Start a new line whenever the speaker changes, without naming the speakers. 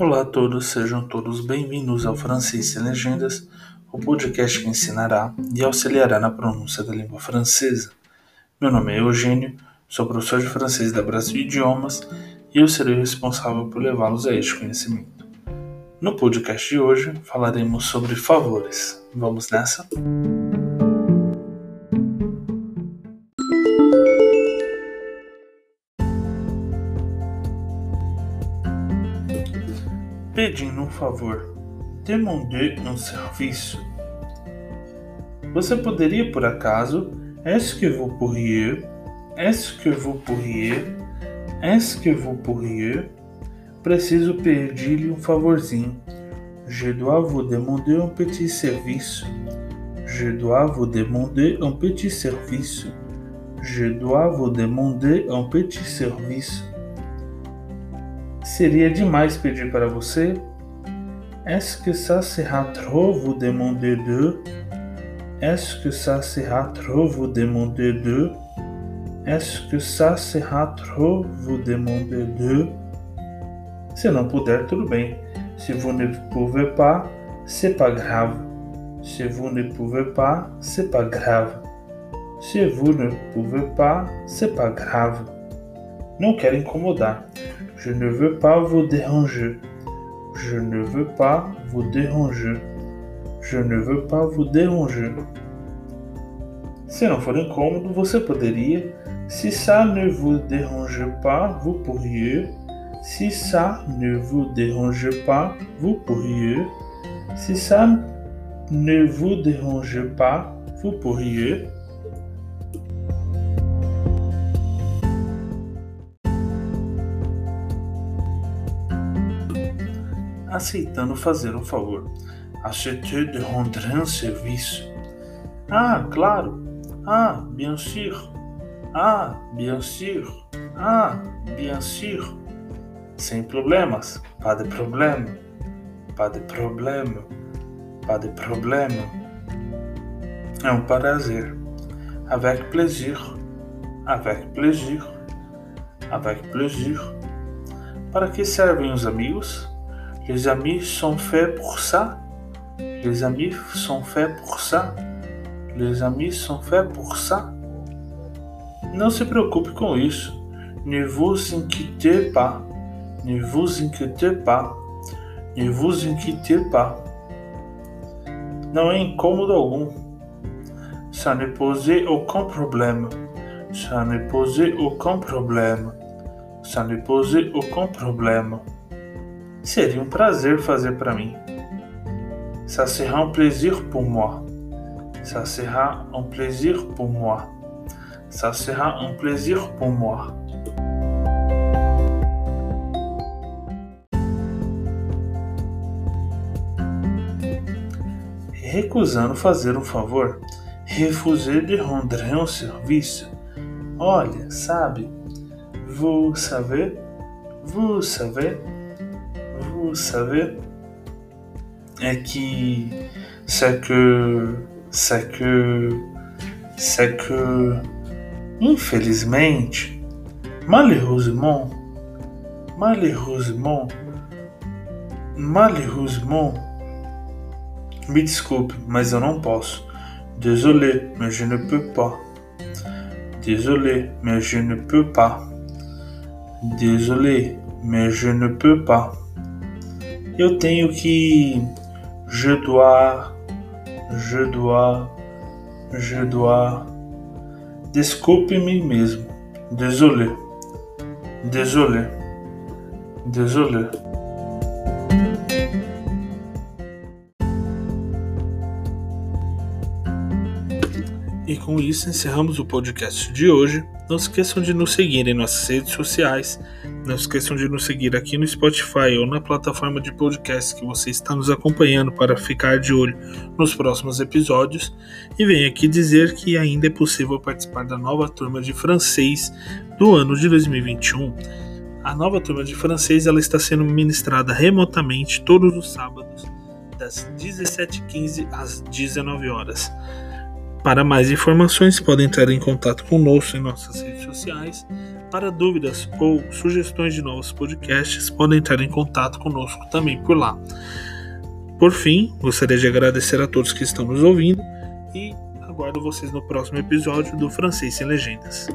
Olá a todos, sejam todos bem-vindos ao Francês Sem Legendas, o podcast que ensinará e auxiliará na pronúncia da língua francesa. Meu nome é Eugênio, sou professor de francês da Brasil Idiomas e eu serei responsável por levá-los a este conhecimento. No podcast de hoje falaremos sobre favores. Vamos nessa? Pedindo um favor. Demander um serviço. Você poderia, por acaso, est-ce que vous pourriez, est-ce que vous pourriez, est-ce que vous pourriez, preciso pedir-lhe um favorzinho. Je dois vous demander un petit service. Je dois vous demander un petit service. Je dois vous demander un petit service. Seria demais pedir para você? Est-ce que ça sera trop vous demander de? Est-ce que ça sera trop vous demander de? Est-ce que ça sera trop vous demander de? Se não puder, tudo bem. Se vous ne pouvez pas, c'est pas grave. Se vous ne pouvez pas, c'est pas grave. Se vous ne pouvez pas, c'est pas grave. Não quero incomodar. Je ne veux pas vous déranger. Je ne veux pas vous déranger. Je ne veux pas vous déranger. Se não for incômodo, você poderia. Si ça ne vous dérange pas, vous pourriez. Si ça ne vous dérange pas, vous pourriez. Si ça ne vous dérange pas, vous pourriez. Aceitando fazer um favor. Aceiter de rendre un serviço. Ah, claro. Ah, bien sûr. Ah, bien sûr. Ah, bien sûr. Sem problemas. Pas de problème. Pas de problème. Pas de problème. É um prazer. Avec plaisir. Avec plaisir. Avec plaisir. Para que servem os amigos? Les amis sont faits pour ça. Les amis sont faits pour ça. Les amis sont faits pour ça. Não se preocupe com isso. Ne vous inquiétez pas. Ne vous inquiétez pas. Ne vous inquiétez pas. Não é incômodo algum. Ça ne pose aucun problème. Ça ne pose aucun problème. Ça ne pose aucun problème. Seria um prazer fazer para mim. Ça sera un plaisir pour moi. Ça sera un plaisir pour moi. Ça sera un plaisir pour moi. Recusando fazer um favor. Refuser de rendre un service. Olha, sabe? Vous savez? Vous savez? Vous savez, é que c'est que c'est que c'est que infelizmente, malheureusement, malheureusement, malheureusement, me desculpe, mas eu não posso. Désolé, mais je ne peux pas. Désolé, mais je ne peux pas. Désolé, mais je ne peux pas. Eu tenho que. Je dois. Je dois. Je dois. Desculpe-me mesmo. Désolé. Désolé. Désolé. Com isso encerramos o podcast de hoje. Não esqueçam de nos seguir em nossas redes sociais. Não esqueçam de nos seguir aqui no Spotify ou na plataforma de podcast que você está nos acompanhando para ficar de olho nos próximos episódios. E venho aqui dizer que ainda é possível participar da nova turma de francês do ano de 2021. A nova turma de francês ela está sendo ministrada remotamente todos os sábados, das 17h15 às 19 horas. Para mais informações, podem entrar em contato conosco em nossas redes sociais, Para dúvidas ou sugestões de novos podcasts, podem entrar em contato conosco também por lá. Por fim, gostaria de agradecer a todos que estão nos ouvindo e aguardo vocês no próximo episódio do Francês Sem Legendas.